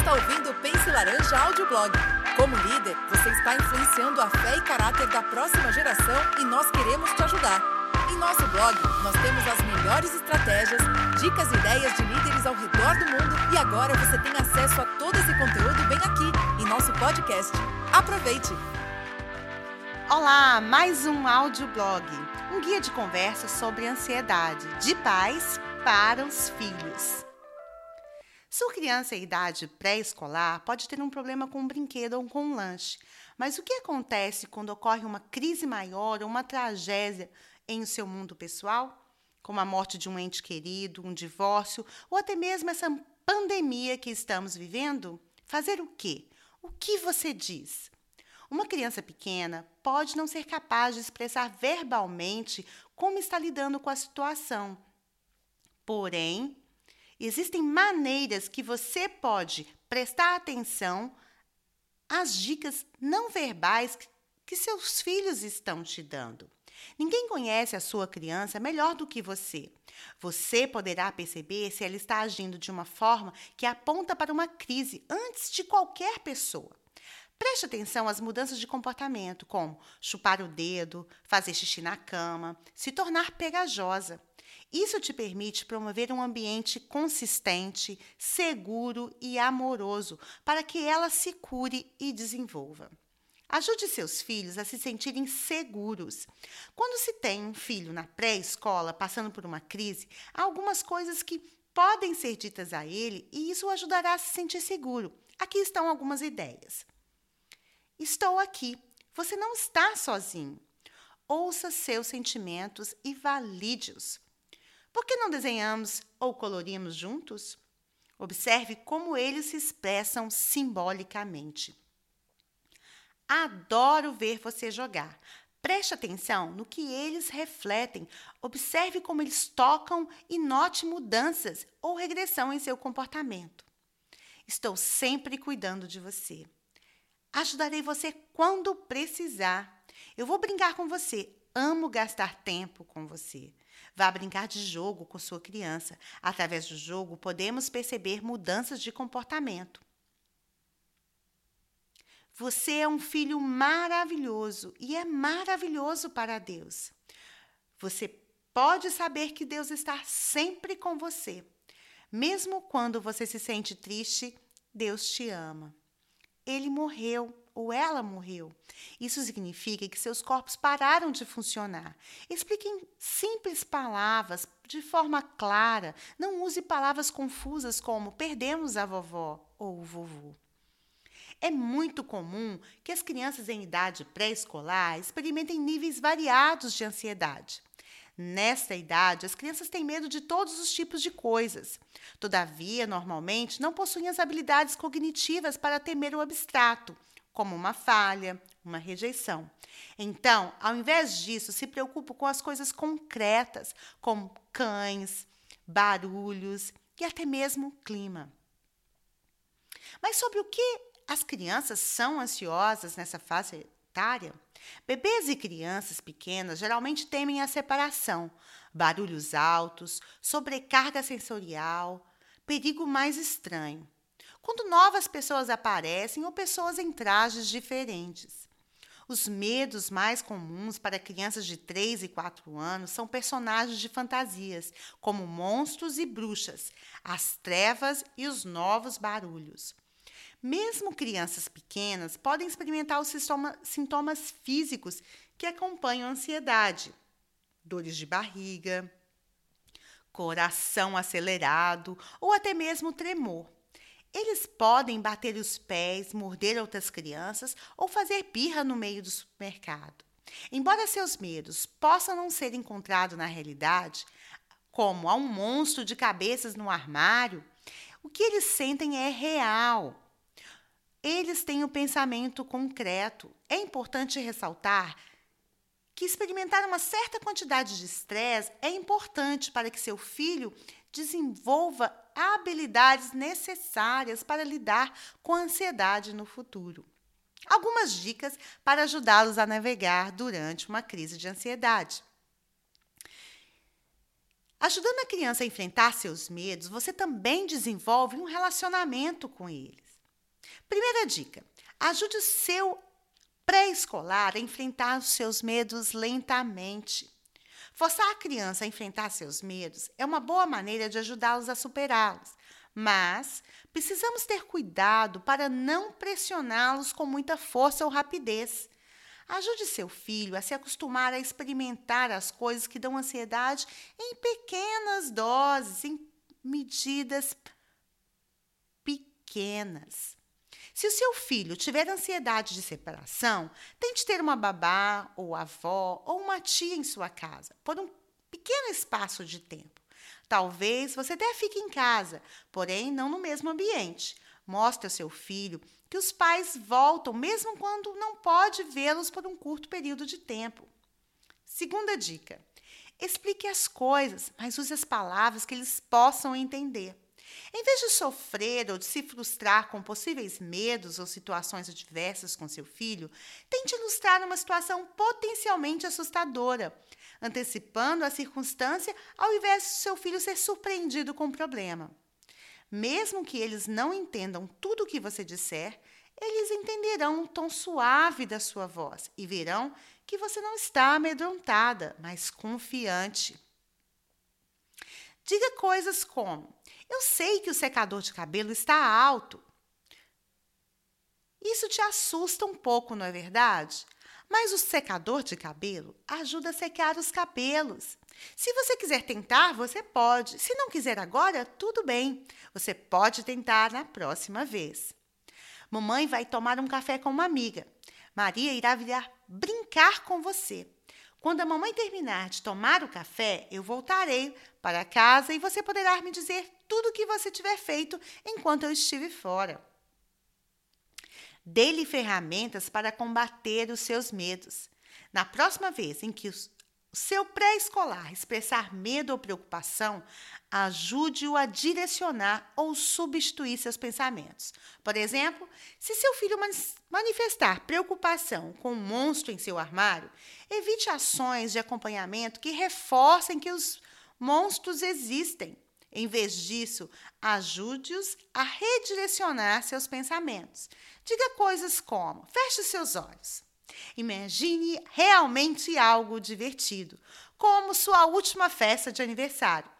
está ouvindo o Pense Laranja Audioblog. Como líder, você está influenciando a fé e caráter da próxima geração e nós queremos te ajudar. Em nosso blog, nós temos as melhores estratégias, dicas e ideias de líderes ao redor do mundo e agora você tem acesso a todo esse conteúdo bem aqui, em nosso podcast. Aproveite! Olá, mais um audioblog, um guia de conversa sobre ansiedade de pais para os filhos. Sua criança em idade pré-escolar pode ter um problema com um brinquedo ou com um lanche. Mas o que acontece quando ocorre uma crise maior ou uma tragédia em seu mundo pessoal? Como a morte de um ente querido, um divórcio ou até mesmo essa pandemia que estamos vivendo? Fazer o quê? O que você diz? Uma criança pequena pode não ser capaz de expressar verbalmente como está lidando com a situação. Porém, existem maneiras que você pode prestar atenção às dicas não verbais que seus filhos estão te dando. Ninguém conhece a sua criança melhor do que você. Você poderá perceber se ela está agindo de uma forma que aponta para uma crise antes de qualquer pessoa. Preste atenção às mudanças de comportamento, como chupar o dedo, fazer xixi na cama, se tornar pegajosa. Isso te permite promover um ambiente consistente, seguro e amoroso para que ela se cure e desenvolva. Ajude seus filhos a se sentirem seguros. Quando se tem um filho na pré-escola passando por uma crise, há algumas coisas que podem ser ditas a ele e isso o ajudará a se sentir seguro. Aqui estão algumas ideias. Estou aqui. Você não está sozinho. Ouça seus sentimentos e valide-os. Por que não desenhamos ou colorimos juntos? Observe como eles se expressam simbolicamente. Adoro ver você jogar. Preste atenção no que eles refletem. Observe como eles tocam e note mudanças ou regressão em seu comportamento. Estou sempre cuidando de você. Ajudarei você quando precisar. Eu vou brincar com você. Amo gastar tempo com você. Vá brincar de jogo com sua criança. Através do jogo, podemos perceber mudanças de comportamento. Você é um filho maravilhoso e é maravilhoso para Deus. Você pode saber que Deus está sempre com você. Mesmo quando você se sente triste, Deus te ama. Ele morreu ou ela morreu. Isso significa que seus corpos pararam de funcionar. Explique em simples palavras, de forma clara. Não use palavras confusas como perdemos a vovó ou o vovô. É muito comum que as crianças em idade pré-escolar experimentem níveis variados de ansiedade. Nesta idade, as crianças têm medo de todos os tipos de coisas. Todavia, normalmente, não possuem as habilidades cognitivas para temer o abstrato como uma falha, uma rejeição. Então, ao invés disso, se preocupe com as coisas concretas, como cães, barulhos e até mesmo clima. Mas sobre o que as crianças são ansiosas nessa fase etária? Bebês e crianças pequenas geralmente temem a separação, barulhos altos, sobrecarga sensorial, perigo mais estranho quando novas pessoas aparecem ou pessoas em trajes diferentes. Os medos mais comuns para crianças de 3 e 4 anos são personagens de fantasias, como monstros e bruxas, as trevas e os novos barulhos. Mesmo crianças pequenas podem experimentar os sintomas físicos que acompanham a ansiedade: dores de barriga, coração acelerado ou até mesmo tremor. Eles podem bater os pés, morder outras crianças ou fazer birra no meio do supermercado. Embora seus medos possam não ser encontrados na realidade, como há um monstro de cabeças no armário, o que eles sentem é real. Eles têm o um pensamento concreto. É importante ressaltar que experimentar uma certa quantidade de estresse é importante para que seu filho desenvolva habilidades necessárias para lidar com a ansiedade no futuro. Algumas dicas para ajudá-los a navegar durante uma crise de ansiedade. Ajudando a criança a enfrentar seus medos, você também desenvolve um relacionamento com eles. Primeira dica: ajude o seu pré-escolar a enfrentar os seus medos lentamente. Forçar a criança a enfrentar seus medos é uma boa maneira de ajudá-los a superá-los, mas precisamos ter cuidado para não pressioná-los com muita força ou rapidez. Ajude seu filho a se acostumar a experimentar as coisas que dão ansiedade em pequenas doses, em medidas pequenas. Se o seu filho tiver ansiedade de separação, tente ter uma babá, ou avó, ou uma tia em sua casa, por um pequeno espaço de tempo. Talvez você até fique em casa, porém não no mesmo ambiente. Mostre ao seu filho que os pais voltam mesmo quando não pode vê-los por um curto período de tempo. Segunda dica: explique as coisas, mas use as palavras que eles possam entender. Em vez de sofrer ou de se frustrar com possíveis medos ou situações adversas com seu filho, tente ilustrar uma situação potencialmente assustadora, antecipando a circunstância ao invés de seu filho ser surpreendido com o problema. Mesmo que eles não entendam tudo o que você disser, eles entenderão o tom suave da sua voz e verão que você não está amedrontada, mas confiante. Diga coisas como: Eu sei que o secador de cabelo está alto. Isso te assusta um pouco, não é verdade? Mas o secador de cabelo ajuda a secar os cabelos. Se você quiser tentar, você pode. Se não quiser agora, tudo bem. Você pode tentar na próxima vez. Mamãe vai tomar um café com uma amiga. Maria irá vir brincar com você. Quando a mamãe terminar de tomar o café, eu voltarei para casa e você poderá me dizer tudo o que você tiver feito enquanto eu estive fora. Dê-lhe ferramentas para combater os seus medos. Na próxima vez em que seu pré-escolar expressar medo ou preocupação, ajude-o a direcionar ou substituir seus pensamentos. Por exemplo, se seu filho manifestar preocupação com um monstro em seu armário, evite ações de acompanhamento que reforcem que os monstros existem. Em vez disso, ajude-os a redirecionar seus pensamentos. Diga coisas como: feche seus olhos. Imagine realmente algo divertido, como sua última festa de aniversário.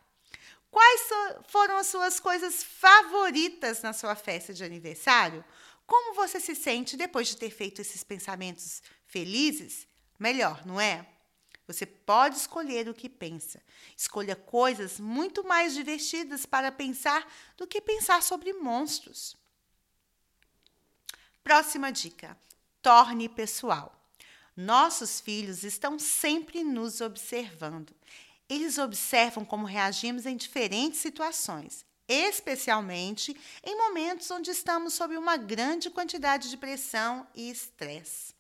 Quais foram as suas coisas favoritas na sua festa de aniversário? Como você se sente depois de ter feito esses pensamentos felizes? Melhor, não é? Você pode escolher o que pensa. Escolha coisas muito mais divertidas para pensar do que pensar sobre monstros. Próxima dica: torne pessoal. Nossos filhos estão sempre nos observando. Eles observam como reagimos em diferentes situações, especialmente em momentos onde estamos sob uma grande quantidade de pressão e estresse.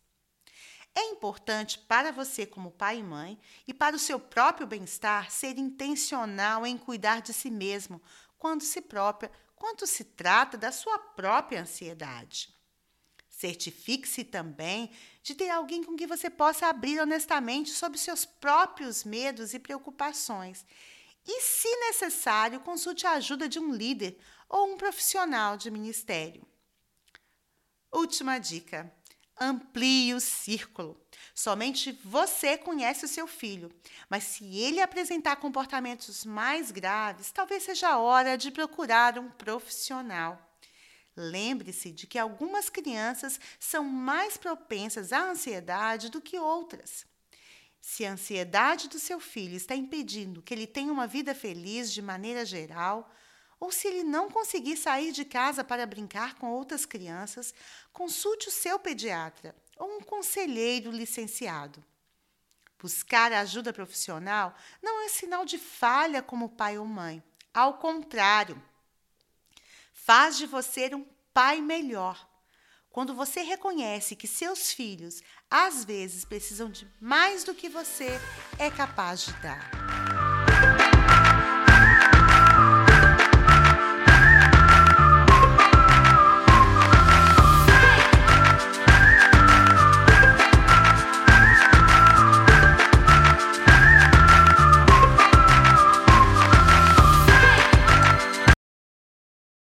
É importante para você, como pai e mãe, e para o seu próprio bem-estar, ser intencional em cuidar de si mesmo quando se própria, se trata da sua própria ansiedade. Certifique-se também de ter alguém com quem você possa abrir honestamente sobre seus próprios medos e preocupações. E, se necessário, consulte a ajuda de um líder ou um profissional de ministério. Última dica: amplie o círculo. Somente você conhece o seu filho, mas se ele apresentar comportamentos mais graves, talvez seja a hora de procurar um profissional. Lembre-se de que algumas crianças são mais propensas à ansiedade do que outras. Se a ansiedade do seu filho está impedindo que ele tenha uma vida feliz de maneira geral, ou se ele não conseguir sair de casa para brincar com outras crianças, consulte o seu pediatra ou um conselheiro licenciado. Buscar ajuda profissional não é sinal de falha como pai ou mãe. Ao contrário, faz de você um pai melhor. Quando você reconhece que seus filhos às vezes precisam de mais do que você é capaz de dar.